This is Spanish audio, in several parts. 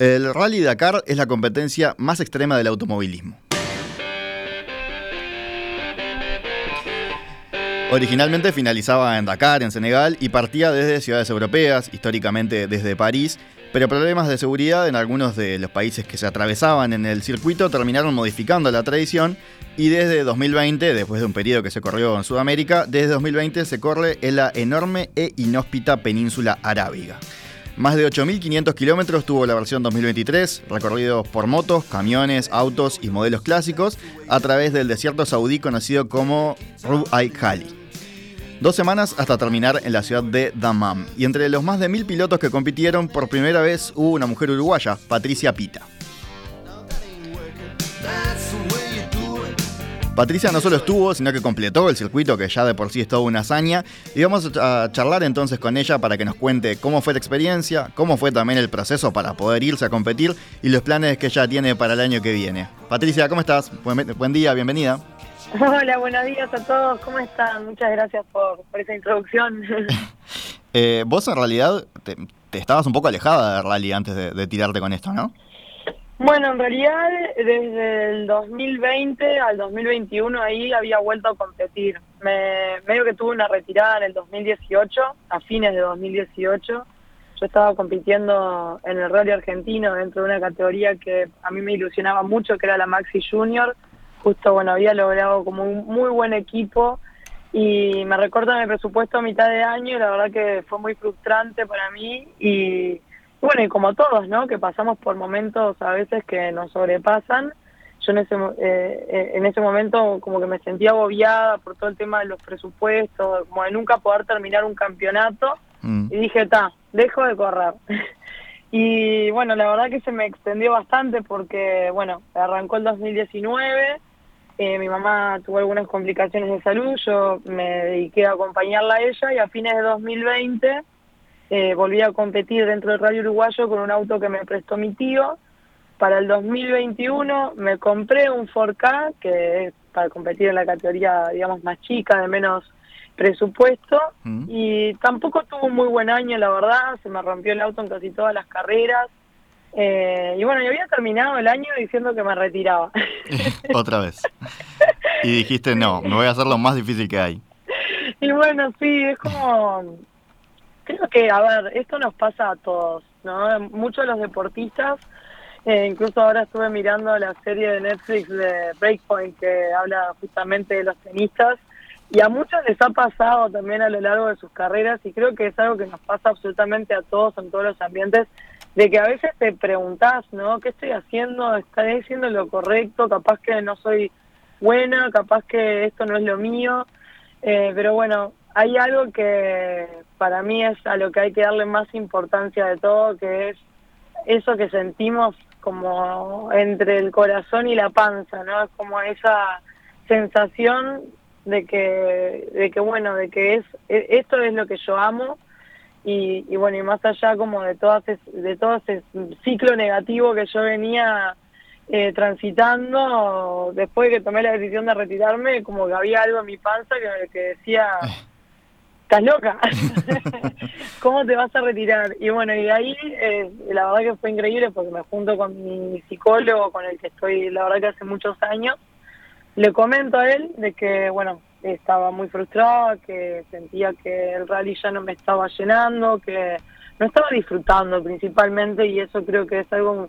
El Rally Dakar es la competencia más extrema del automovilismo. Originalmente finalizaba en Dakar, en Senegal, y partía desde ciudades europeas, históricamente desde París, pero problemas de seguridad en algunos de los países que se atravesaban en el circuito terminaron modificando la tradición y desde 2020, después de un periodo que se corrió en Sudamérica, desde 2020 se corre en la enorme e inhóspita península arábiga. Más de 8.500 kilómetros tuvo la versión 2023, recorridos por motos, camiones, autos y modelos clásicos a través del desierto saudí conocido como Rub al Khali. Dos semanas hasta terminar en la ciudad de Dammam. Y entre los más de mil pilotos que compitieron, por primera vez hubo una mujer uruguaya, Patricia Pita. Patricia no solo estuvo, sino que completó el circuito, que ya de por sí es toda una hazaña. Y vamos a charlar entonces con ella para que nos cuente cómo fue la experiencia, cómo fue también el proceso para poder irse a competir y los planes que ella tiene para el año que viene. Patricia, ¿cómo estás? Buen, día, bienvenida. Hola, buenos días a todos, ¿cómo están? Muchas gracias por, esa introducción. Eh, vos en realidad te, estabas un poco alejada de rally antes de tirarte con esto, ¿no? Bueno, en realidad desde el 2020 al 2021 ahí había vuelto a competir. Me, medio que tuve una retirada en el 2018, a fines de 2018. Yo estaba compitiendo en el Rally Argentino dentro de una categoría que a mí me ilusionaba mucho, que era la Maxi Junior. Justo, bueno, había logrado como un muy buen equipo y me recortan el presupuesto a mitad de año la verdad que fue muy frustrante para mí y bueno, y como todos, ¿no? Que pasamos por momentos a veces que nos sobrepasan. Yo en ese, eh, eh, en ese momento como que me sentía agobiada por todo el tema de los presupuestos, como de nunca poder terminar un campeonato. Mm. Y dije, ta, dejo de correr. y bueno, la verdad que se me extendió bastante porque, bueno, arrancó el 2019, eh, mi mamá tuvo algunas complicaciones de salud, yo me dediqué a acompañarla a ella y a fines de 2020 eh, volví a competir dentro del Radio Uruguayo con un auto que me prestó mi tío. Para el 2021 me compré un 4K, que es para competir en la categoría, digamos, más chica, de menos presupuesto. Mm. Y tampoco tuvo un muy buen año, la verdad. Se me rompió el auto en casi todas las carreras. Eh, y bueno, yo había terminado el año diciendo que me retiraba. Otra vez. Y dijiste, no, me voy a hacer lo más difícil que hay. Y bueno, sí, es como Creo que, a ver, esto nos pasa a todos, ¿no? Muchos de los deportistas, eh, incluso ahora estuve mirando la serie de Netflix de Breakpoint que habla justamente de los tenistas, y a muchos les ha pasado también a lo largo de sus carreras, y creo que es algo que nos pasa absolutamente a todos en todos los ambientes, de que a veces te preguntás, ¿no? ¿Qué estoy haciendo? ¿Estaré haciendo lo correcto? Capaz que no soy buena, capaz que esto no es lo mío. Eh, pero bueno, hay algo que para mí es a lo que hay que darle más importancia de todo, que es eso que sentimos como entre el corazón y la panza, ¿no? Es como esa sensación de que, de que bueno, de que es e, esto es lo que yo amo y, y bueno, y más allá como de todo, de todo ese ciclo negativo que yo venía eh, transitando, después de que tomé la decisión de retirarme, como que había algo en mi panza que, que decía... Estás loca, ¿cómo te vas a retirar? Y bueno, y de ahí eh, la verdad que fue increíble porque me junto con mi psicólogo con el que estoy la verdad que hace muchos años, le comento a él de que bueno, estaba muy frustrada, que sentía que el rally ya no me estaba llenando, que no estaba disfrutando principalmente y eso creo que es algo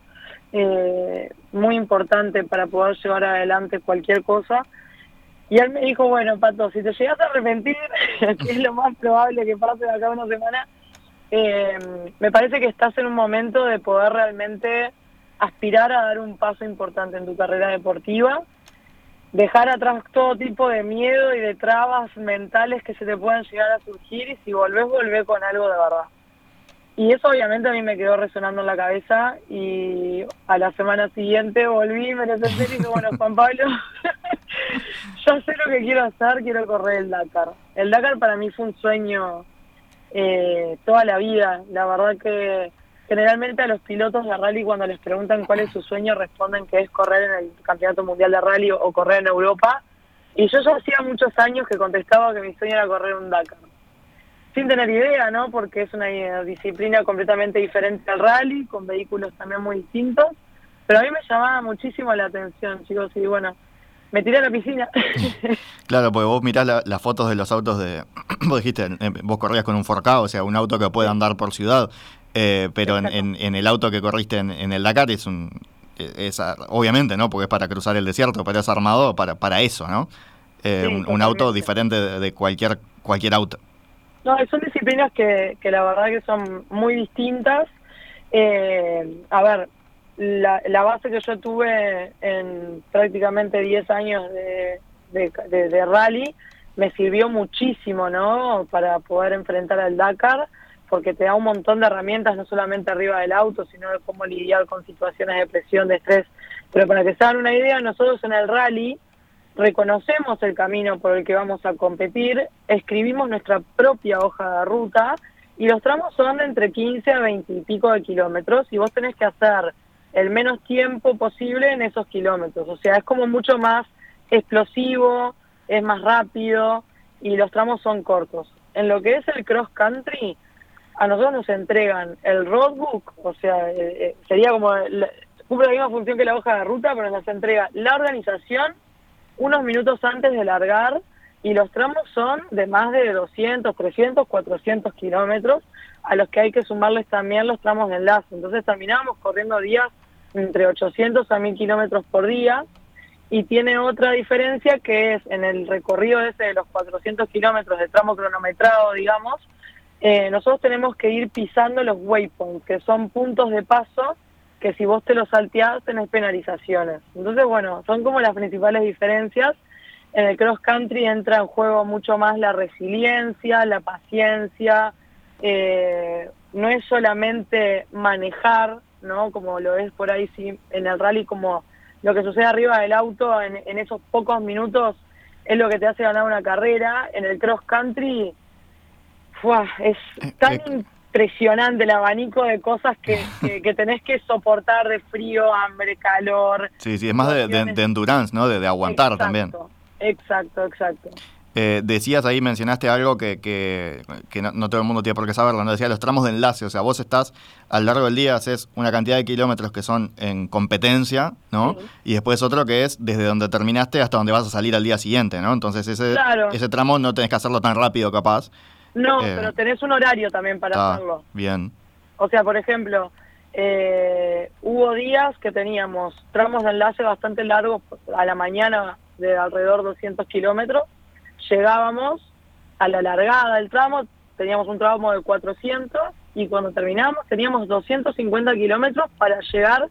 eh, muy importante para poder llevar adelante cualquier cosa y él me dijo, bueno, Pato, si te llegas a arrepentir, que es lo más probable que pase de acá una semana, eh, me parece que estás en un momento de poder realmente aspirar a dar un paso importante en tu carrera deportiva, dejar atrás todo tipo de miedo y de trabas mentales que se te puedan llegar a surgir y si volvés, volvé con algo de verdad. Y eso obviamente a mí me quedó resonando en la cabeza y a la semana siguiente volví, me lo y dije, bueno, Juan Pablo, ya sé lo que quiero hacer, quiero correr el Dakar. El Dakar para mí fue un sueño eh, toda la vida. La verdad que generalmente a los pilotos de rally cuando les preguntan cuál es su sueño responden que es correr en el Campeonato Mundial de Rally o correr en Europa. Y yo ya hacía muchos años que contestaba que mi sueño era correr un Dakar. sin tener idea, ¿no? Porque es una disciplina completamente diferente al rally, con vehículos también muy distintos. Pero a mí me llamaba muchísimo la atención, chicos, y bueno, me tiré a la piscina. claro, porque vos mirás las fotos de los autos de... vos dijiste, eh, vos corrías con un forcado, o sea, un auto que puede andar por ciudad, eh, pero en, el auto que corriste en, el Dakar es un... Es, obviamente, ¿no? Porque es para cruzar el desierto, pero es armado para, para eso, ¿no? Eh, un, auto diferente de, cualquier, cualquier auto. No, son disciplinas que, que la verdad que son muy distintas. a ver, la, base que yo tuve en prácticamente 10 años de, de, rally me sirvió muchísimo, ¿no? Para poder enfrentar al Dakar, porque te da un montón de herramientas, no solamente arriba del auto, sino cómo lidiar con situaciones de presión, de estrés. Pero para que se hagan una idea, nosotros en el rally reconocemos el camino por el que vamos a competir, escribimos nuestra propia hoja de ruta y los tramos son de entre 15 a 20 y pico de kilómetros y vos tenés que hacer el menos tiempo posible en esos kilómetros. O sea, es como mucho más explosivo, es más rápido y los tramos son cortos. En lo que es el cross country, a nosotros nos entregan el roadbook, o sea, eh, eh, sería como, cumple la misma función que la hoja de ruta, pero nos entrega la organización unos minutos antes de largar y los tramos son de más de 200, 300, 400 kilómetros, a los que hay que sumarles también los tramos de enlace. Entonces terminamos corriendo días entre 800 a 1000 kilómetros por día y tiene otra diferencia que es en el recorrido ese de los 400 kilómetros de tramo cronometrado, digamos, eh, nosotros tenemos que ir pisando los waypoints, que son puntos de paso que si vos te los salteás tenés penalizaciones. Entonces, bueno, son como las principales diferencias. En el cross country entra en juego mucho más la resiliencia, la paciencia, eh, no es solamente manejar, ¿no? Como lo es por ahí sí, en el rally, como lo que sucede arriba del auto en, esos pocos minutos es lo que te hace ganar una carrera. En el cross country, es eh, tan eh, impresionante el abanico de cosas que, que, tenés que soportar de frío, hambre, calor. Sí, sí, es más de, endurance, ¿no? De, aguantar también. Exacto, exacto. Eh, decías ahí, mencionaste algo que, que, no, todo el mundo tiene por qué saberlo, ¿no? Decía los tramos de enlace, o sea, vos estás a lo largo del día, haces una cantidad de kilómetros que son en competencia, ¿no? Y después otro que es desde donde terminaste hasta donde vas a salir al día siguiente, ¿no? Entonces ese, ese tramo no tenés que hacerlo tan rápido capaz. No, eh, pero tenés un horario también para ah, hacerlo. Bien. O sea, por ejemplo, eh, hubo días que teníamos tramos de enlace bastante largos a la mañana de alrededor de 200 kilómetros llegábamos a la largada del tramo, teníamos un tramo de 400 y cuando terminamos teníamos 250 kilómetros para llegar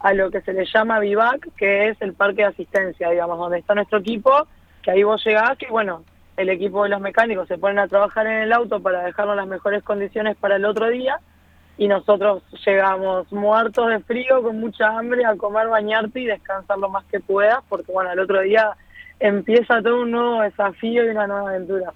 a lo que se le llama vivac, que es el parque de asistencia, digamos, donde está nuestro equipo, que ahí vos llegás y bueno, el equipo de los mecánicos se ponen a trabajar en el auto para dejarnos las mejores condiciones para el otro día y nosotros llegamos muertos de frío, con mucha hambre, a comer, bañarte y descansar lo más que puedas, porque bueno, el otro día empieza todo un nuevo desafío y una nueva aventura.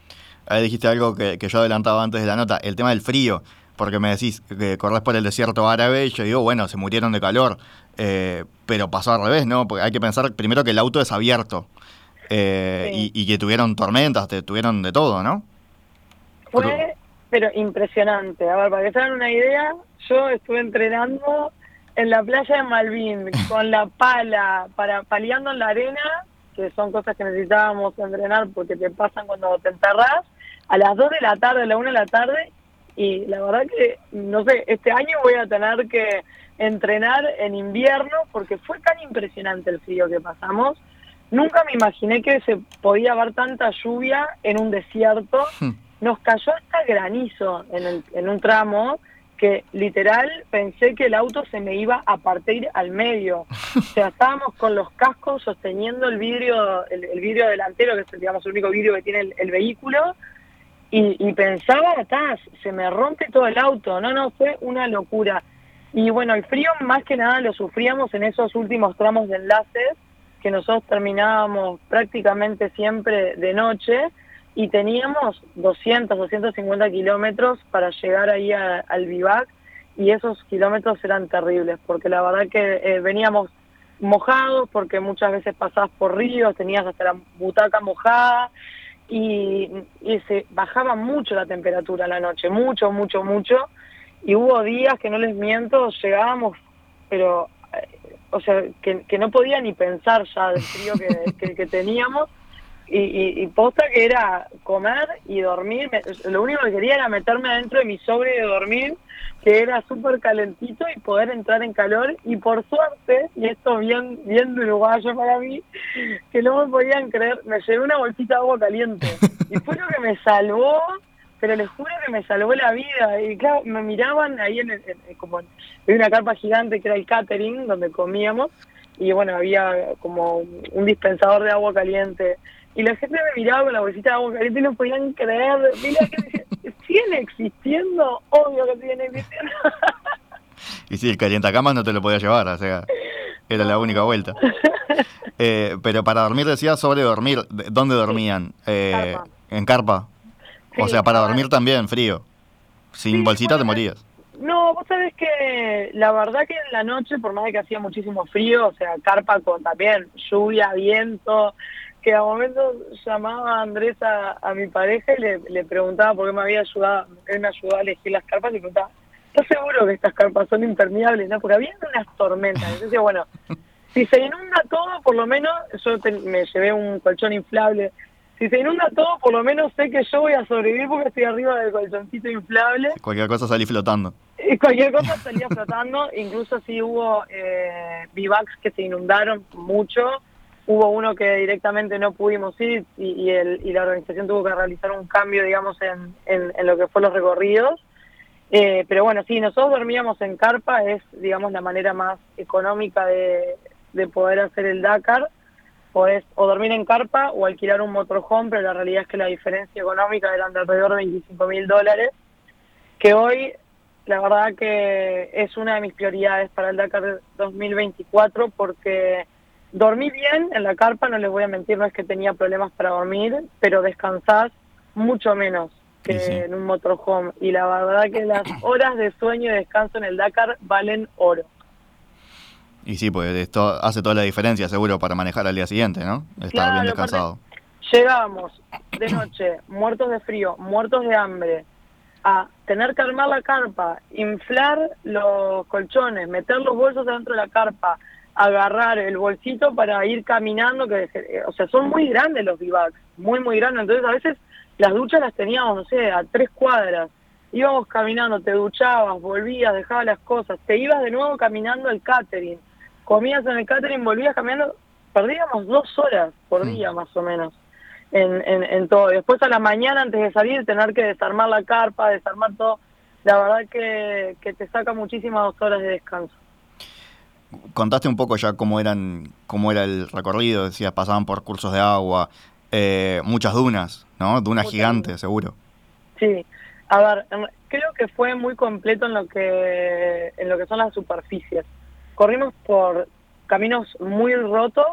Ahí dijiste algo que, yo adelantaba antes de la nota, el tema del frío, porque me decís que corres por el desierto árabe y yo digo, bueno, se murieron de calor, eh, pero pasó al revés, ¿no? Porque hay que pensar primero que el auto es abierto eh, y, que tuvieron tormentas, tuvieron de todo, ¿no? Fue, pero impresionante. A ver, para que se hagan una idea, yo estuve entrenando en la playa de Malvin con la pala, para paliando en la arena que son cosas que necesitábamos entrenar porque te pasan cuando te enterras, a las 2 de la tarde, a la 1 de la tarde, y la verdad que, no sé, este año voy a tener que entrenar en invierno porque fue tan impresionante el frío que pasamos. Nunca me imaginé que se podía haber tanta lluvia en un desierto. Hmm. Nos cayó hasta granizo en, el, en un tramo que literal pensé que el auto se me iba a partir al medio. O sea, estábamos con los cascos sosteniendo el vidrio, el, vidrio delantero, que es digamos, el único vidrio que tiene el, vehículo, y, y pensaba, atrás, se me rompe todo el auto. No, no, fue una locura. Y bueno, el frío más que nada lo sufríamos en esos últimos tramos de enlaces, que nosotros terminábamos prácticamente siempre de noche, y teníamos 200, 250 kilómetros para llegar ahí al vivac y esos kilómetros eran terribles porque la verdad que eh, veníamos mojados porque muchas veces pasabas por ríos, tenías hasta la butaca mojada y, y se bajaba mucho la temperatura en la noche, mucho, mucho, mucho, y hubo días que no les miento, llegábamos, pero, eh, o sea, que, que no podía ni pensar ya del frío que, que, que teníamos, y, y, y, posta que era comer y dormir. lo único que quería era meterme adentro de mi sobre de dormir, que era súper calentito y poder entrar en calor. Y por suerte, y esto bien, bien uruguayo para mí, que no me podían creer, me llevé una bolsita de agua caliente. Y fue lo que me salvó, pero les juro que me salvó la vida. Y claro, me miraban ahí en, en como en una carpa gigante que era el catering, donde comíamos. Y bueno, había como un dispensador de agua caliente y la gente me miraba con la bolsita de agua caliente y no podían creer. Mira que siguen existiendo, obvio que siguen existiendo. y sí, el calientacamas no te lo podía llevar, o sea, era la única vuelta. Eh, pero para dormir decías sobre dormir, ¿dónde dormían? Eh, ¿En carpa? o sea, para dormir también, frío. Sin bolsita te morías. No, vos sabés que la verdad que en la noche, por más de que hacía muchísimo frío, o sea, carpa con también lluvia, viento, que a momentos llamaba a Andrés a, mi pareja y le, le, preguntaba por qué me había ayudado, él me ayudó a elegir las carpas y preguntaba, ¿estás seguro que estas carpas son impermeables? No, porque había unas tormentas. Entonces, bueno, si se inunda todo, por lo menos, yo me llevé un colchón inflable. Si se inunda todo, por lo menos sé que yo voy a sobrevivir porque estoy arriba del colchoncito inflable. Cualquier cosa salí flotando. Y cualquier cosa salía flotando. Incluso si hubo eh, bivacs que se inundaron mucho hubo uno que directamente no pudimos ir y, el, y la organización tuvo que realizar un cambio, digamos, en, en, lo que fue los recorridos. Eh, pero bueno, sí, nosotros dormíamos en carpa, es, digamos, la manera más económica de, de poder hacer el Dakar. Podés o dormir en carpa o alquilar un motorhome, pero la realidad es que la diferencia económica era de alrededor de 25 mil dólares, que hoy la verdad que es una de mis prioridades para el Dakar 2024 porque Dormí bien en la carpa, no les voy a mentir, no es que tenía problemas para dormir, pero descansás mucho menos que en un motorhome. Y la verdad que las horas de sueño y descanso en el Dakar valen oro. Y sí, pues esto hace toda la diferencia, seguro, para manejar al día siguiente, ¿no? Estar bien descansado. Llegábamos de noche, muertos de frío, muertos de hambre, a tener que armar la carpa, inflar los colchones, meter los bolsos dentro de la carpa, agarrar el bolsito para ir caminando, que o sea, son muy grandes los bivacs, muy, muy grandes. Entonces a veces las duchas las teníamos, no sé, a tres cuadras. Íbamos caminando, te duchabas, volvías, dejabas las cosas, te ibas de nuevo caminando al catering, comías en el catering, volvías caminando, perdíamos dos horas por día más o menos en, en, en todo. Después a la mañana antes de salir tener que desarmar la carpa, desarmar todo, la verdad que, que te saca muchísimas dos horas de descanso contaste un poco ya cómo eran cómo era el recorrido, decías, pasaban por cursos de agua, eh, muchas dunas, ¿no? Dunas gigantes, seguro. Sí, a ver, creo que fue muy completo en lo que en lo que son las superficies. Corrimos por caminos muy rotos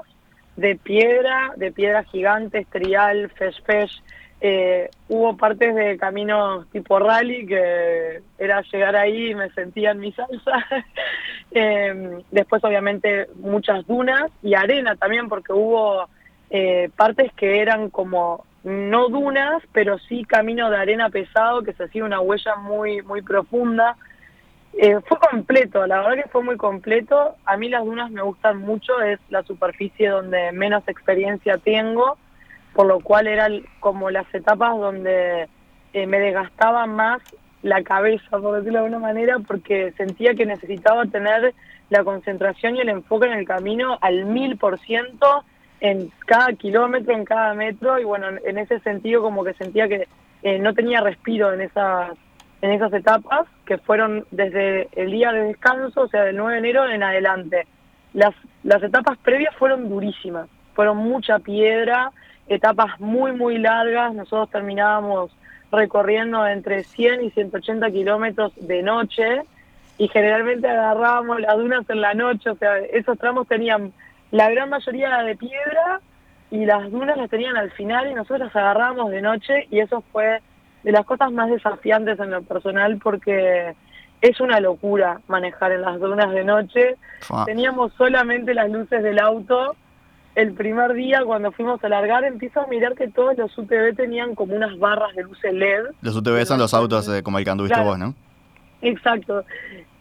de piedra, de piedra gigante, estrial, fesh fesh, eh, hubo partes de caminos tipo rally que era llegar ahí y me sentía en mi salsa. eh, después obviamente muchas dunas y arena también porque hubo eh, partes que eran como no dunas, pero sí camino de arena pesado que se hacía una huella muy, muy profunda. Eh, fue completo, la verdad que fue muy completo. A mí las dunas me gustan mucho, es la superficie donde menos experiencia tengo por lo cual eran como las etapas donde eh, me desgastaba más la cabeza, por decirlo de alguna manera, porque sentía que necesitaba tener la concentración y el enfoque en el camino al mil por ciento en cada kilómetro, en cada metro, y bueno, en ese sentido como que sentía que eh, no tenía respiro en esas, en esas etapas, que fueron desde el día de descanso, o sea, del 9 de enero en adelante. Las, las etapas previas fueron durísimas, fueron mucha piedra, etapas muy, muy largas. Nosotros terminábamos recorriendo entre 100 y 180 kilómetros de noche y generalmente agarrábamos las dunas en la noche, o sea, esos tramos tenían la gran mayoría de piedra y las dunas las tenían al final y nosotros las agarrábamos de noche y eso fue de las cosas más desafiantes en lo personal porque es una locura manejar en las dunas de noche. Teníamos solamente las luces del auto el primer día cuando fuimos a largar, empiezo a mirar que todos los UTV tenían como unas barras de luces LED. Los UTV son los autos eh, como el que anduviste vos, ¿no? Exacto.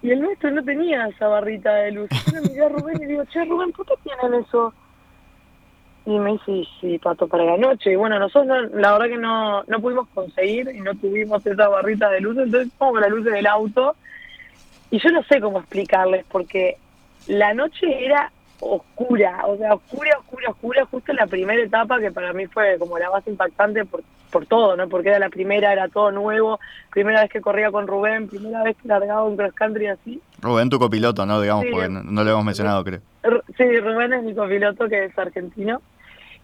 Y el nuestro no tenía esa barrita de luz. Yo le miré a Rubén y digo, che, Rubén, ¿por qué tienen eso? Y me dice, sí, pato, para la noche. Y bueno, nosotros la verdad que no, no pudimos conseguir y no tuvimos esa barrita de luz, entonces como la luz del auto. Y yo no sé cómo explicarles, porque la noche era oscura, o sea, oscura, oscura, oscura, justo en la primera etapa que para mí fue como la más impactante por, por todo, ¿no? Porque era la primera, era todo nuevo, primera vez que corría con Rubén, primera vez que largaba un cross country así. Rubén, tu copiloto, ¿no? Digamos, porque no, no, lo hemos mencionado, creo. Sí, Rubén es mi copiloto, que es argentino.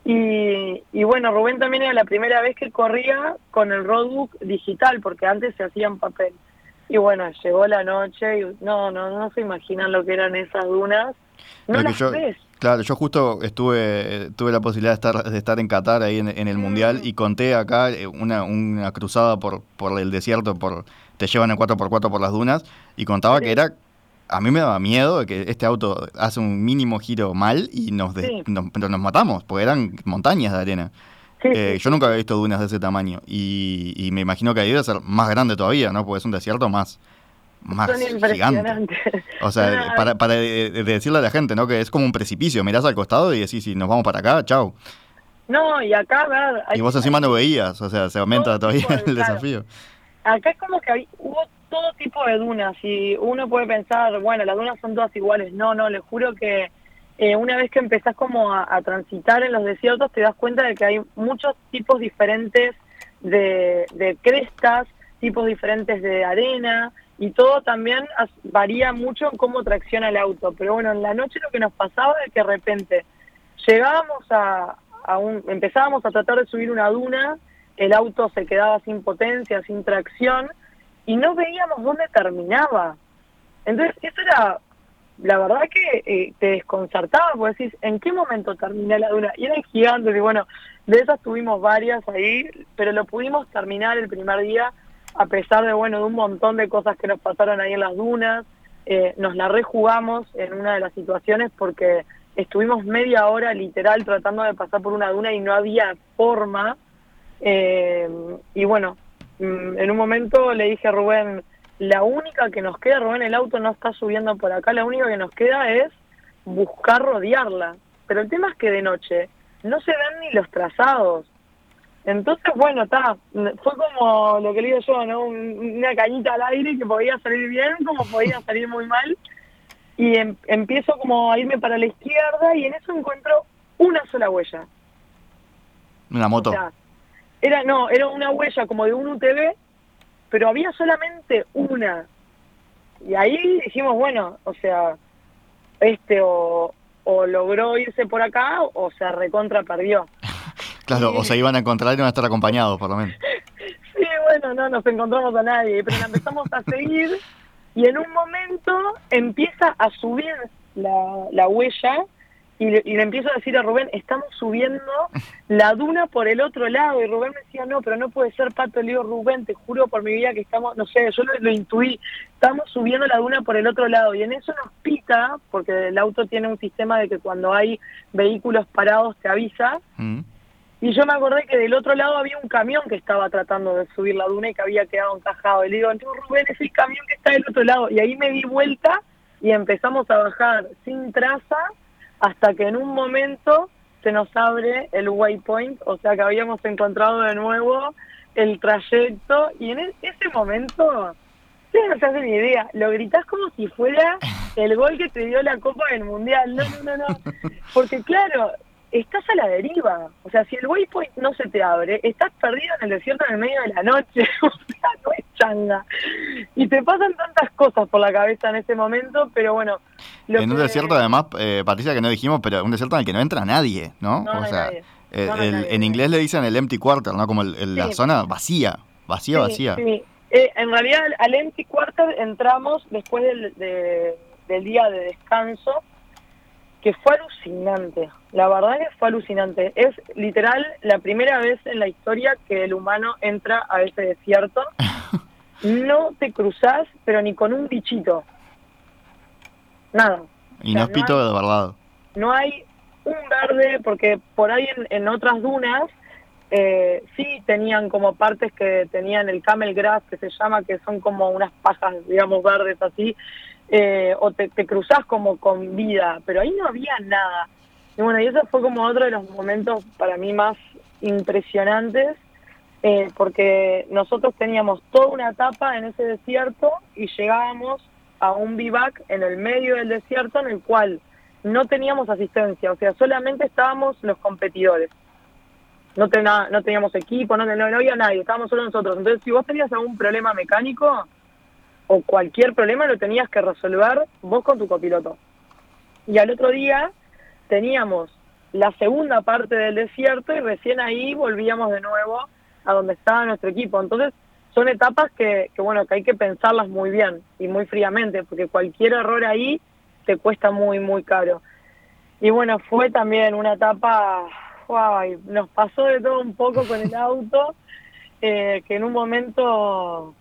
Y, y bueno, Rubén también era la primera vez que corría con el roadbook digital, porque antes se hacía en papel. Y bueno, llegó la noche y no, no, no se imaginan lo que eran esas dunas no Claro, yo justo estuve, tuve la posibilidad de estar, de estar en Qatar ahí en, el Mundial mm. y conté acá eh, una, una cruzada por, por el desierto, por te llevan en 4x4 por las dunas y contaba que era a mí me daba miedo de que este auto hace un mínimo giro mal y nos, nos, matamos, porque eran montañas de arena. Eh, yo nunca había visto dunas de ese tamaño y, y, me imagino que ahí debe ser más grande todavía, ¿no? Porque es un desierto más, más gigante. O sea, para, para decirle a la gente, ¿no? Que es como un precipicio, mirás al costado y decís, si nos vamos para acá, chao. No, y acá, Y vos encima no veías, o sea, se aumenta todavía el desafío. Acá es como que hubo todo tipo de dunas y uno puede pensar, bueno, las dunas son todas iguales. No, no, les juro que eh, una vez que empezás como a, a, transitar en los desiertos te das cuenta de que hay muchos tipos diferentes de, de crestas, tipos diferentes de arena, y todo también varía mucho en cómo tracciona el auto. Pero bueno, en la noche lo que nos pasaba es que de repente llegábamos a, a un, empezábamos a tratar de subir una duna, el auto se quedaba sin potencia, sin tracción, y no veíamos dónde terminaba. Entonces, eso era, la verdad que eh, te desconcertaba, porque decís, ¿en qué momento terminé la duna? Y eran gigantes, y bueno, de esas tuvimos varias ahí, pero lo pudimos terminar el primer día a pesar de, bueno, de un montón de cosas que nos pasaron ahí en las dunas, eh, nos la rejugamos en una de las situaciones porque estuvimos media hora literal tratando de pasar por una duna y no había forma. Eh, y bueno, mm, en un momento le dije a Rubén, la única que nos queda, Rubén, el auto no está subiendo por acá, la única que nos queda es buscar rodearla. Pero el tema es que de noche no se ven ni los trazados. Entonces, bueno, está, fue como lo que le digo yo, ¿no? una cañita al aire que podía salir bien, como podía salir muy mal. Y em, empiezo como a irme para la izquierda y en eso encuentro una sola huella. ¿Una moto? era, no, era una huella como de un UTV, pero había solamente una. Y ahí dijimos, bueno, o sea, este o, o logró irse por acá o se recontra perdió. Claro, o se iban a encontrar y iban a estar acompañados, por lo menos. Sí, bueno, no nos encontramos a nadie, pero la empezamos a seguir y en un momento empieza a subir la, la huella y le, y le, empiezo a decir a Rubén, estamos subiendo la duna por el otro lado. Y Rubén me decía, no, pero no puede ser, Pato. Le digo, Rubén, te juro por mi vida que estamos, no sé, yo lo, intuí, estamos subiendo la duna por el otro lado. Y en eso nos pita, porque el auto tiene un sistema de que cuando hay vehículos parados te avisa. Mm. Y yo me acordé que del otro lado había un camión que estaba tratando de subir la duna y que había quedado encajado. Y le digo, entonces Rubén, es el camión que está del otro lado. Y ahí me di vuelta y empezamos a bajar sin traza hasta que en un momento se nos abre el waypoint, o sea que habíamos encontrado de nuevo el trayecto y en e-, ese momento, no se hacen ni idea, lo gritás como si fuera el gol que te dio la Copa del Mundial. No, no, no, no. Porque claro, estás a la deriva. O sea, si el waypoint no se te abre, estás perdido en el desierto en el medio de la noche. o sea, no es changa. Y te pasan tantas cosas por la cabeza en ese momento, pero bueno. en un desierto, además, eh, Patricia, que no dijimos, pero un desierto en el que no entra nadie, ¿no? o sea, en inglés le dicen el empty quarter, ¿no? Como la zona vacía, vacía, vacía. Sí. Eh, en realidad, al empty quarter entramos después del, del día de descanso que fue alucinante. La verdad que fue alucinante. Es literal la primera vez en la historia que el humano entra a ese desierto. No te cruzas, pero ni con un bichito. Nada. Y no es pito de verdad. No hay un verde, porque por ahí en, otras dunas eh, sí tenían como partes que tenían el camel grass, que se llama, que son como unas pajas, digamos, verdes así, eh, o te, te cruzás como con vida, pero ahí no había nada. Y bueno, y eso fue como otro de los momentos para mí más impresionantes, eh, porque nosotros teníamos toda una etapa en ese desierto y llegábamos a un bivac en el medio del desierto en el cual no teníamos asistencia, o sea, solamente estábamos los competidores. No, no teníamos equipo, no, no, había nadie, estábamos solo nosotros. Entonces, si vos tenías algún problema mecánico o cualquier problema, lo tenías que resolver vos con tu copiloto. Y al otro día teníamos la segunda parte del desierto y recién ahí volvíamos de nuevo a donde estaba nuestro equipo. Entonces, son etapas que, que, bueno, que hay que pensarlas muy bien y muy fríamente, porque cualquier error ahí te cuesta muy, muy caro. Y bueno, fue también una etapa, wow, nos pasó de todo un poco con el auto, eh, que en un momento,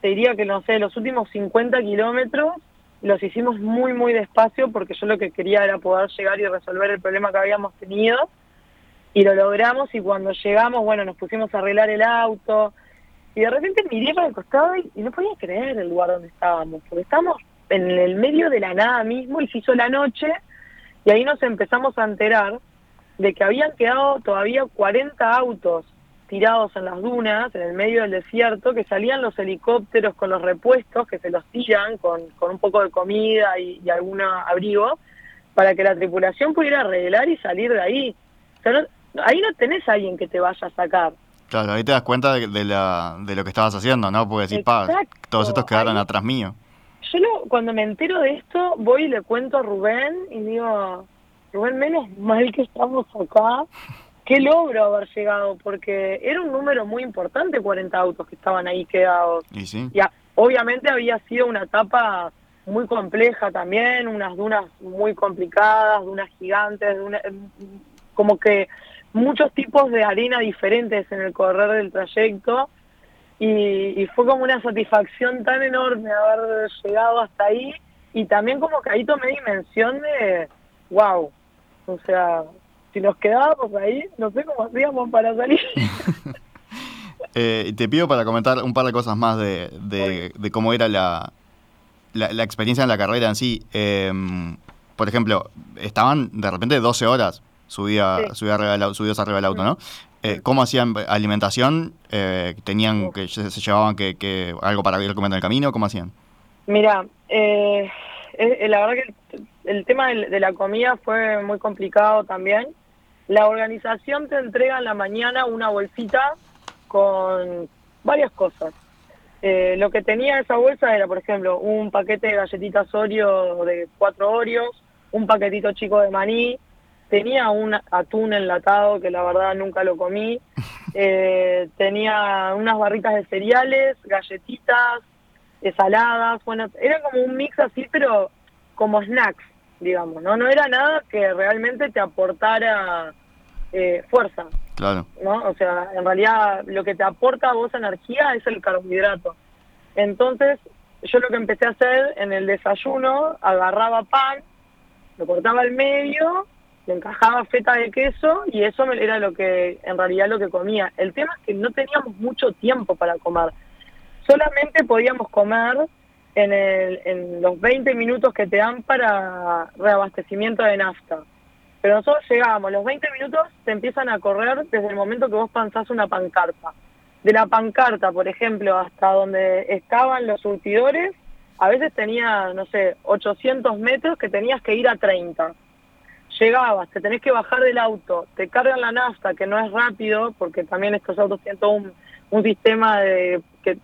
te diría que no sé, los últimos 50 kilómetros los hicimos muy, muy despacio porque yo lo que quería era poder llegar y resolver el problema que habíamos tenido. Y lo logramos y cuando llegamos, bueno, nos pusimos a arreglar el auto. Y de repente miré para el costado y, no podía creer el lugar donde estábamos, porque estábamos en el medio de la nada mismo y se hizo la noche y ahí nos empezamos a enterar de que habían quedado todavía 40 autos tirados en las dunas, en el medio del desierto, que salían los helicópteros con los repuestos, que se los tiran con, con un poco de comida y, algún abrigo, para que la tripulación pudiera arreglar y salir de ahí. O sea, ahí no tenés a alguien que te vaya a sacar. Claro, ahí te das cuenta de, la, de lo que estabas haciendo, ¿no? Porque decís, pa, todos estos quedaron atrás mío. Yo cuando me entero de esto, voy y le cuento a Rubén y digo, Rubén, menos mal que estamos acá, qué logro haber llegado, porque era un número muy importante, 40 autos que estaban ahí quedados. Y sí. obviamente había sido una etapa muy compleja también, unas dunas muy complicadas, dunas gigantes, como que muchos tipos de arena diferentes en el correr del trayecto. Y, y fue como una satisfacción tan enorme haber llegado hasta ahí y también como que ahí tomé dimensión de, wow, o sea, si nos quedábamos ahí, no sé cómo hacíamos para salir. eh, te pido para comentar un par de cosas más de, de, cómo era la, la, experiencia en la carrera en sí. Em, por ejemplo, estaban de repente 12 horas subía, subía arriba subidos arriba del auto, ¿no? Eh, ¿Cómo hacían alimentación? Eh, ¿Tenían que se, llevaban que, que, algo para ir comiendo en el camino? ¿Cómo hacían? Mira, eh, la verdad que el, el tema de la comida fue muy complicado también. La organización te entrega en la mañana una bolsita con varias cosas. Eh, lo que tenía esa bolsa era, por ejemplo, un paquete de galletitas Oreo de cuatro Oreos, un paquetito chico de maní, tenía un atún enlatado que la verdad nunca lo comí, eh, tenía unas barritas de cereales, galletitas, saladas, bueno, era como un mix así, pero como snacks, digamos, ¿no? No era nada que realmente te aportara eh, fuerza. Claro. ¿no? O sea, en realidad lo que te aporta a vos energía es el carbohidrato. Entonces, yo lo que empecé a hacer en el desayuno, agarraba pan, lo cortaba al medio, le encajaba feta de queso y eso era lo que, en realidad lo que comía. El tema es que no teníamos mucho tiempo para comer. Solamente podíamos comer en, el, en los 20 minutos que te dan para reabastecimiento de nafta. Pero nosotros llegábamos, los 20 minutos te empiezan a correr desde el momento que vos panzás una pancarta. De la pancarta, por ejemplo, hasta donde estaban los surtidores, a veces tenía, no sé, 800 metros que tenías que ir a 30. Llegabas, te tenés que bajar del auto, te cargan la nafta, que no es rápido, porque también estos autos tienen todo un, un sistema de, que,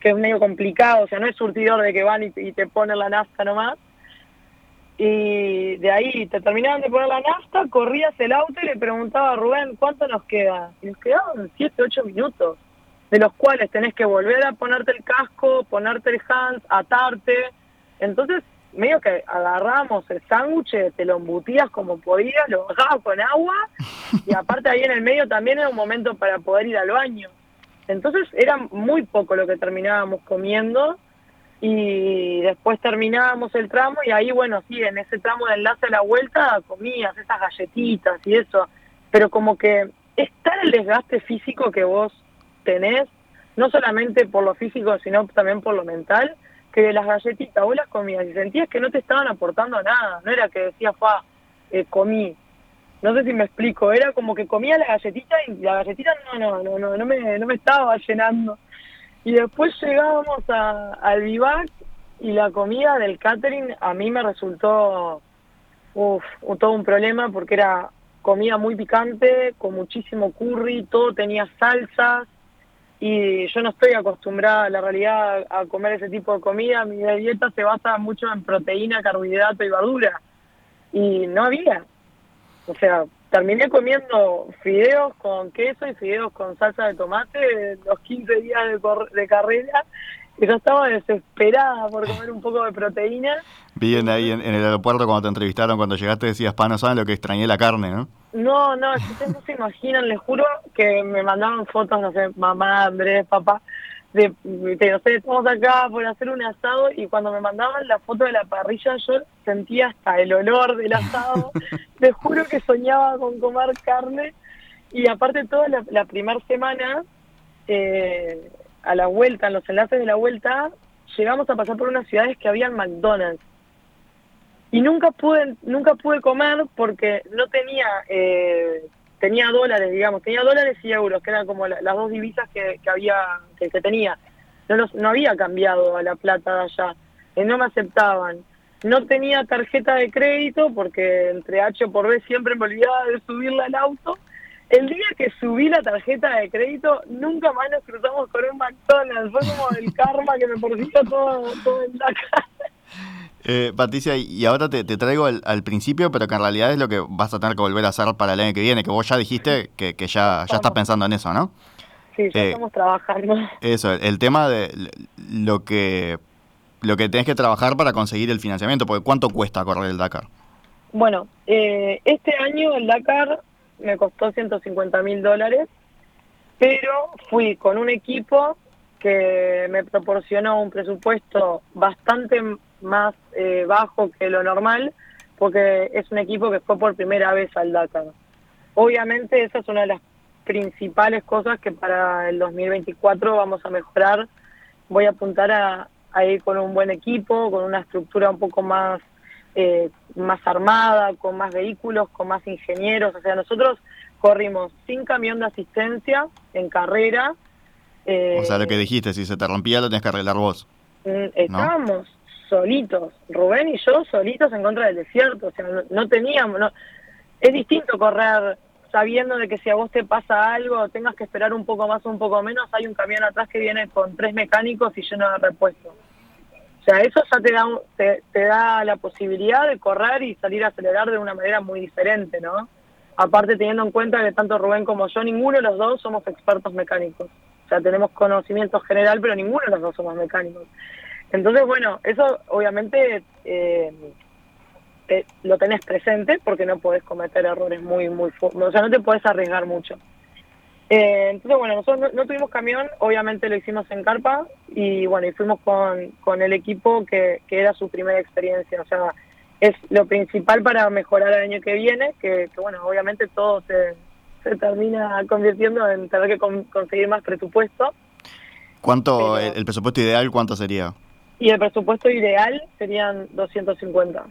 que, es medio complicado, o sea, no es surtidor de que van y, y te ponen la nafta nomás y de ahí te terminaban de poner la nafta, corrías el auto y le preguntaba a Rubén, ¿cuánto nos queda? Y nos quedaban 7, 8 minutos, de los cuales tenés que volver a ponerte el casco, ponerte el hands, atarte. Entonces, medio que agarramos el sándwich, te lo embutías como podías, lo bajabas con agua, y aparte ahí en el medio también era un momento para poder ir al baño. Entonces era muy poco lo que terminábamos comiendo, y después terminábamos el tramo y ahí, bueno, sí, en ese tramo de enlace a la vuelta comías esas galletitas y eso, pero como que es tal el desgaste físico que vos tenés, no solamente por lo físico, sino también por lo mental, que de las galletitas vos las comías y sentías que no te estaban aportando nada, no era que decías, fa, eh, comí, no sé si me explico, era como que comía la galletita y la galletita no, no, no, no, no me, no me estaba llenando. Y después llegábamos a, al vivac y la comida del catering a mí me resultó uf, todo un problema porque era comida muy picante, con muchísimo curry, todo tenía salsas y yo no estoy acostumbrada, la realidad, a comer ese tipo de comida. Mi dieta se basa mucho en proteína, carbohidrato y verdura y no había. O sea, terminé comiendo fideos con queso y fideos con salsa de tomate los 15 días de, de carrera y yo estaba desesperada por comer un poco de proteína. Bien ahí en, el aeropuerto cuando te entrevistaron, cuando llegaste decías, pa, no saben lo que extrañé la carne, ¿no? No, no, ustedes no se imaginan, les juro que me mandaban fotos, no sé, mamá, Andrés, papá, de, no sé, estamos acá por hacer un asado y cuando me mandaban la foto de la parrilla yo sentía hasta el olor del asado. Te juro que soñaba con comer carne y aparte toda la, la primera semana, eh, a la vuelta, en los enlaces de la vuelta, llegamos a pasar por unas ciudades que habían McDonald's. Y nunca pude, nunca pude comer porque no tenía eh, tenía dólares, digamos, tenía dólares y euros, que eran como las dos divisas que, había, que, tenía. No, no había cambiado a la plata de allá, eh, no me aceptaban. No tenía tarjeta de crédito porque entre H por B siempre me olvidaba de subirla al auto. El día que subí la tarjeta de crédito, nunca más nos cruzamos con un McDonald's. Fue como el karma que me persiguió todo, todo en la casa. Eh, Patricia, y ahora te, traigo al, principio, pero que en realidad es lo que vas a tener que volver a hacer para el año que viene, que vos ya dijiste que, ya, ya estás pensando en eso, ¿no? Sí, ya eh, estamos trabajando. Eso, el tema de lo que, lo que tenés que trabajar para conseguir el financiamiento, porque ¿cuánto cuesta correr el Dakar? Bueno, eh, este año el Dakar me costó 150 mil dólares, pero fui con un equipo que me proporcionó un presupuesto bastante más eh, bajo que lo normal, porque es un equipo que fue por primera vez al Dakar. Obviamente esa es una de las principales cosas que para el 2024 vamos a mejorar. Voy a apuntar a, ir con un buen equipo, con una estructura un poco más, eh, más armada, con más vehículos, con más ingenieros. O sea, nosotros corrimos sin camión de asistencia en carrera. o sea, lo que eh, dijiste, si se te rompía lo tenés que arreglar vos. Mm, estábamos solitos, Rubén y yo solitos en contra del desierto, o sea, no, teníamos, no, es distinto correr sabiendo de que si a vos te pasa algo, tengas que esperar un poco más o un poco menos, hay un camión atrás que viene con tres mecánicos y lleno de repuestos. O sea, eso ya te da, te, te da la posibilidad de correr y salir a acelerar de una manera muy diferente, ¿no? Aparte teniendo en cuenta que tanto Rubén como yo, ninguno de los dos somos expertos mecánicos. O sea, tenemos conocimiento general, pero ninguno de los dos somos mecánicos. Entonces, bueno, eso obviamente eh, lo tenés presente porque no podés cometer errores muy, muy... O sea, no te podés arriesgar mucho. Eh, entonces, bueno, nosotros no, tuvimos camión, obviamente lo hicimos en carpa y bueno, y fuimos con, con el equipo que, que era su primera experiencia. O sea, es lo principal para mejorar el año que viene, que, bueno, obviamente todo se, se termina convirtiendo en tener que conseguir más presupuesto. ¿Cuánto, el presupuesto ideal, cuánto sería? Y el presupuesto ideal serían 250.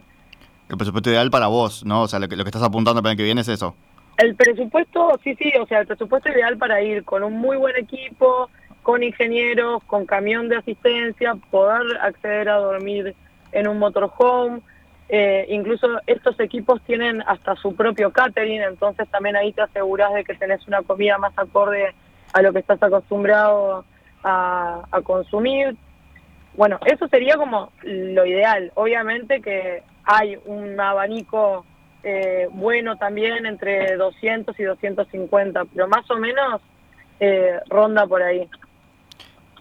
El presupuesto ideal para vos, ¿no? O sea, lo que, lo que estás apuntando para el que viene es eso. El presupuesto, sí, sí, o sea, el presupuesto ideal para ir con un muy buen equipo, con ingenieros, con camión de asistencia, poder acceder a dormir en un motorhome. Eh, incluso estos equipos tienen hasta su propio catering, entonces también ahí te aseguras de que tenés una comida más acorde a lo que estás acostumbrado a, a consumir. Bueno, eso sería como lo ideal. Obviamente que hay un abanico eh, bueno también entre 200 y 250, pero más o menos eh, ronda por ahí.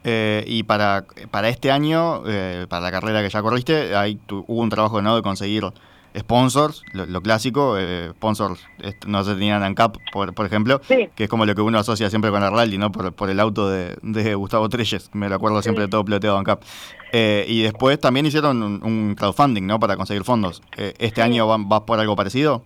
Eh, y para, para este año, para la carrera que ya corriste, hay hubo un trabajo ¿no? de conseguir sponsors, lo, clásico, eh, sponsors, no se tenían ANCAP, por, por ejemplo, que es como lo que uno asocia siempre con el rally, ¿no? Por, por el auto de, Gustavo Treyes, me lo acuerdo siempre de todo ploteado ANCAP. Eh, y después también hicieron un, crowdfunding, ¿no? Para conseguir fondos. Eh, ¿Este año vas por algo parecido?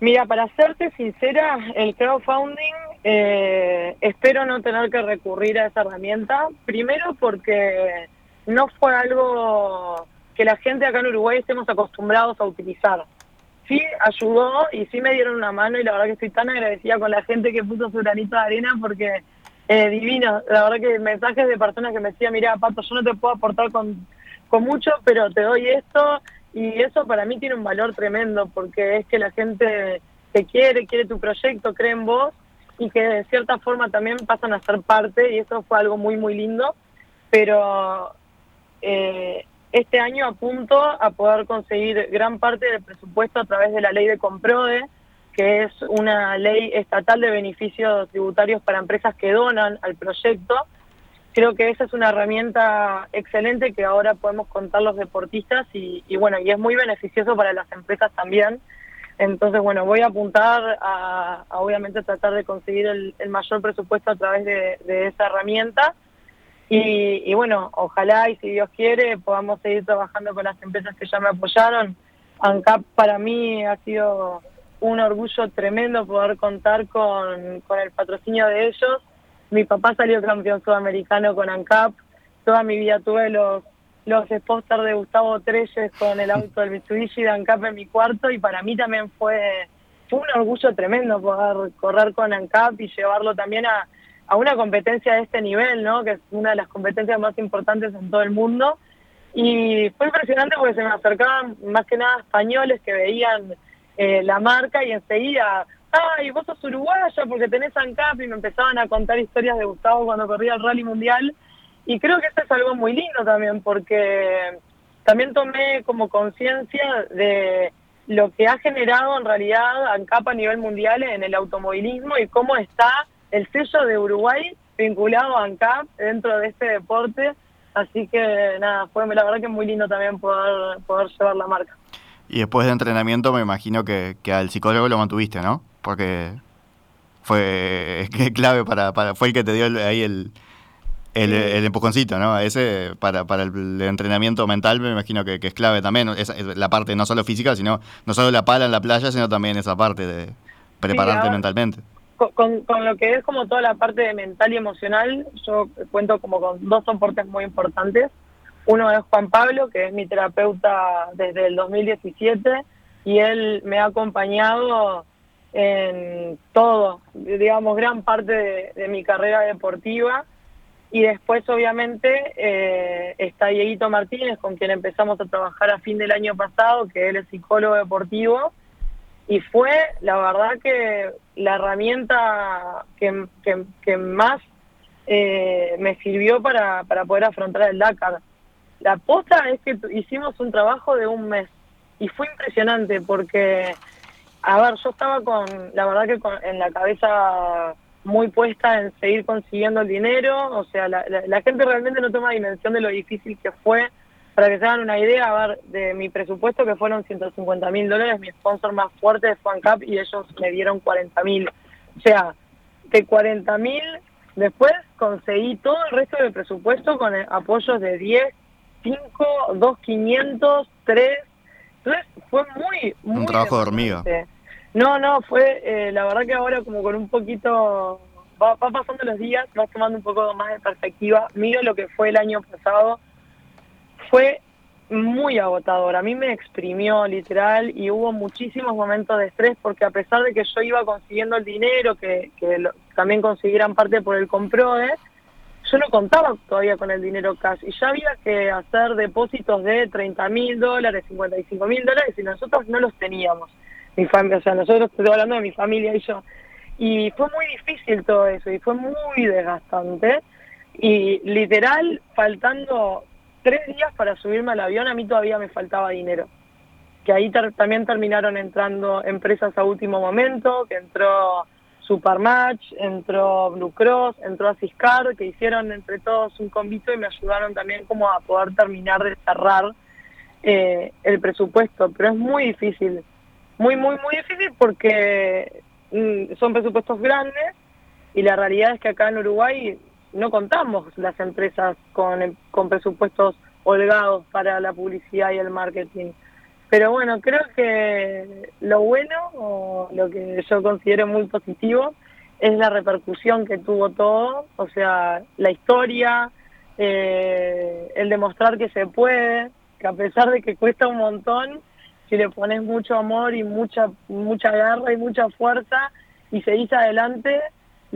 Mira, para serte sincera, el crowdfunding eh, espero no tener que recurrir a esa herramienta. Primero porque no fue algo que la gente acá en Uruguay estemos acostumbrados a utilizar. Sí ayudó y sí me dieron una mano y la verdad que estoy tan agradecida con la gente que puso su granito de arena porque eh, divino. La verdad que mensajes de personas que me decían, mira, Pato, yo no te puedo aportar con, con mucho, pero te doy esto y eso para mí tiene un valor tremendo porque es que la gente te quiere, quiere tu proyecto, cree en vos y que de cierta forma también pasan a ser parte y eso fue algo muy muy lindo pero eh, este año apunto a poder conseguir gran parte del presupuesto a través de la ley de Comprode que es una ley estatal de beneficios tributarios para empresas que donan al proyecto creo que esa es una herramienta excelente que ahora podemos contar los deportistas y, bueno, y es muy beneficioso para las empresas también. Entonces, bueno, voy a apuntar a, obviamente tratar de conseguir el, mayor presupuesto a través de, esa herramienta. Y, bueno, ojalá y si Dios quiere podamos seguir trabajando con las empresas que ya me apoyaron. ANCAP para mí ha sido un orgullo tremendo poder contar con, con el patrocinio de ellos mi papá salió campeón sudamericano con ANCAP. Toda mi vida tuve los, los de Gustavo Treyes con el auto del Mitsubishi de ANCAP en mi cuarto y para mí también fue, fue un orgullo tremendo poder correr con ANCAP y llevarlo también a, a una competencia de este nivel, ¿no? que es una de las competencias más importantes en todo el mundo. Y fue impresionante porque se me acercaban más que nada españoles que veían eh, la marca y enseguida ay, vos sos uruguaya porque tenés ANCAP y me empezaban a contar historias de Gustavo cuando corría el Rally Mundial. Y creo que eso es algo muy lindo también porque también tomé como conciencia de lo que ha generado en realidad ANCAP a nivel mundial en el automovilismo y cómo está el sello de Uruguay vinculado a ANCAP dentro de este deporte. Así que nada, fue la verdad que es muy lindo también poder, poder llevar la marca. Y después de entrenamiento me imagino que, que al psicólogo lo mantuviste, ¿no? porque fue clave para, para, fue el que te dio ahí el, el, empujoncito, ¿no? Ese para, para el, entrenamiento mental me imagino que, es clave también, es, la parte no solo física, sino no solo la pala en la playa, sino también esa parte de prepararte mentalmente. Con, con, lo que es como toda la parte mental y emocional, yo cuento como con dos soportes muy importantes. Uno es Juan Pablo, que es mi terapeuta desde el 2017, y él me ha acompañado en todo, digamos, gran parte de, mi carrera deportiva. Y después, obviamente, eh, está Dieguito Martínez, con quien empezamos a trabajar a fin del año pasado, que él es psicólogo deportivo. Y fue, la verdad, que la herramienta que, que, más eh, me sirvió para, para poder afrontar el Dakar. La posta es que hicimos un trabajo de un mes y fue impresionante porque a ver, yo estaba con, la verdad que con, en la cabeza muy puesta en seguir consiguiendo el dinero, o sea, la, gente realmente no toma dimensión de lo difícil que fue. Para que se hagan una idea, a ver, de mi presupuesto que fueron 150 mil dólares, mi sponsor más fuerte es FanCap y ellos me dieron 40 mil. O sea, de 40 mil, después conseguí todo el resto del presupuesto con apoyos de 10, 5, 2, 500, 3. Entonces fue muy, muy... Un trabajo de hormiga. No, no, fue eh, la verdad que ahora como con un poquito, va, pasando los días, vas tomando un poco más de perspectiva, miro lo que fue el año pasado, fue muy agotador, a mí me exprimió literal y hubo muchísimos momentos de estrés porque a pesar de que yo iba consiguiendo el dinero, que, también consiguieran parte por el comprode, yo no contaba todavía con el dinero cash y ya había que hacer depósitos de 30 mil dólares, 55 mil dólares y nosotros no los teníamos mi familia, o sea, nosotros estoy hablando de mi familia y yo. Y fue muy difícil todo eso y fue muy desgastante. Y literal, faltando tres días para subirme al avión, a mí todavía me faltaba dinero. Que ahí también terminaron entrando empresas a último momento, que entró Supermatch, entró Blue Cross, entró Asiscar, que hicieron entre todos un convito y me ayudaron también como a poder terminar de cerrar eh, el presupuesto, pero es muy difícil, muy, muy, muy difícil porque mm, son presupuestos grandes y la realidad es que acá en Uruguay no contamos las empresas con, con presupuestos holgados para la publicidad y el marketing. Pero bueno, creo que lo bueno, o lo que yo considero muy positivo, es la repercusión que tuvo todo, o sea, la historia, eh, el demostrar que se puede, que a pesar de que cuesta un montón, si le pones mucho amor y mucha mucha garra y mucha fuerza y se dice adelante,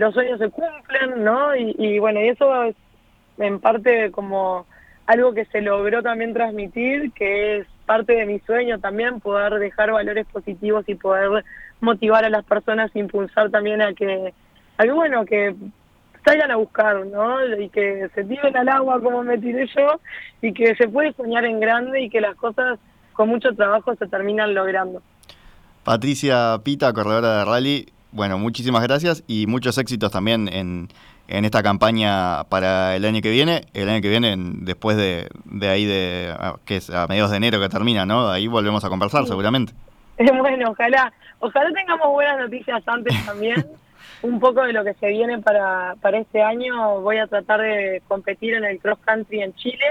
los sueños se cumplen, ¿no? Y, bueno, y eso es en parte como algo que se logró también transmitir, que es parte de mi sueño también, poder dejar valores positivos y poder motivar a las personas, impulsar también a que, a que bueno, que salgan a buscar, ¿no? Y que se tiren al agua como me tiré yo y que se puede soñar en grande y que las cosas con mucho trabajo se terminan logrando. Patricia Pita, corredora de rally, bueno, muchísimas gracias y muchos éxitos también en, en esta campaña para el año que viene. El año que viene, después de, de ahí, de que es a mediados de enero que termina, ¿no? Ahí volvemos a conversar seguramente. Bueno, ojalá, ojalá tengamos buenas noticias antes también. un poco de lo que se viene para, para este año. Voy a tratar de competir en el cross country en Chile,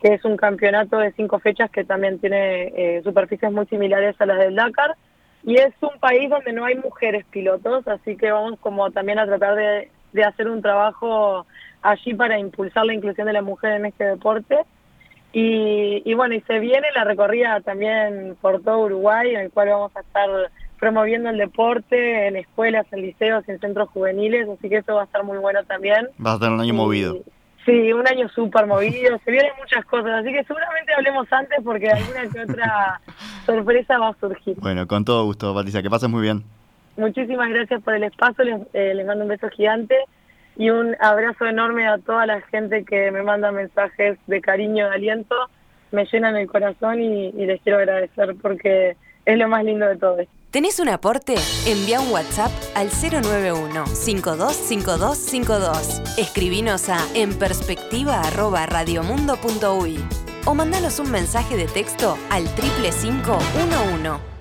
que es un campeonato de cinco fechas que también tiene eh, superficies muy similares a las del Dakar. Y es un país donde no hay mujeres pilotos, así que vamos como también a tratar de, de hacer un trabajo allí para impulsar la inclusión de la mujer en este deporte. Y, y bueno, y se viene la recorrida también por todo Uruguay, en el cual vamos a estar promoviendo el deporte en escuelas, en liceos, en centros juveniles, así que eso va a estar muy bueno también. Va a ser un año movido. Sí, un año súper movido, se vienen muchas cosas, así que seguramente hablemos antes porque alguna que otra sorpresa va a surgir. Bueno, con todo gusto, Patricia, que pases muy bien. Muchísimas gracias por el espacio, les, eh, les mando un beso gigante y un abrazo enorme a toda la gente que me manda mensajes de cariño, de aliento, me llenan el corazón y, y les quiero agradecer porque es lo más lindo de todo esto. ¿Tenés un aporte? Envía un WhatsApp al 091-525252. Escribinos a enperspectiva.radiomundo.uy o mandanos un mensaje de texto al 35511.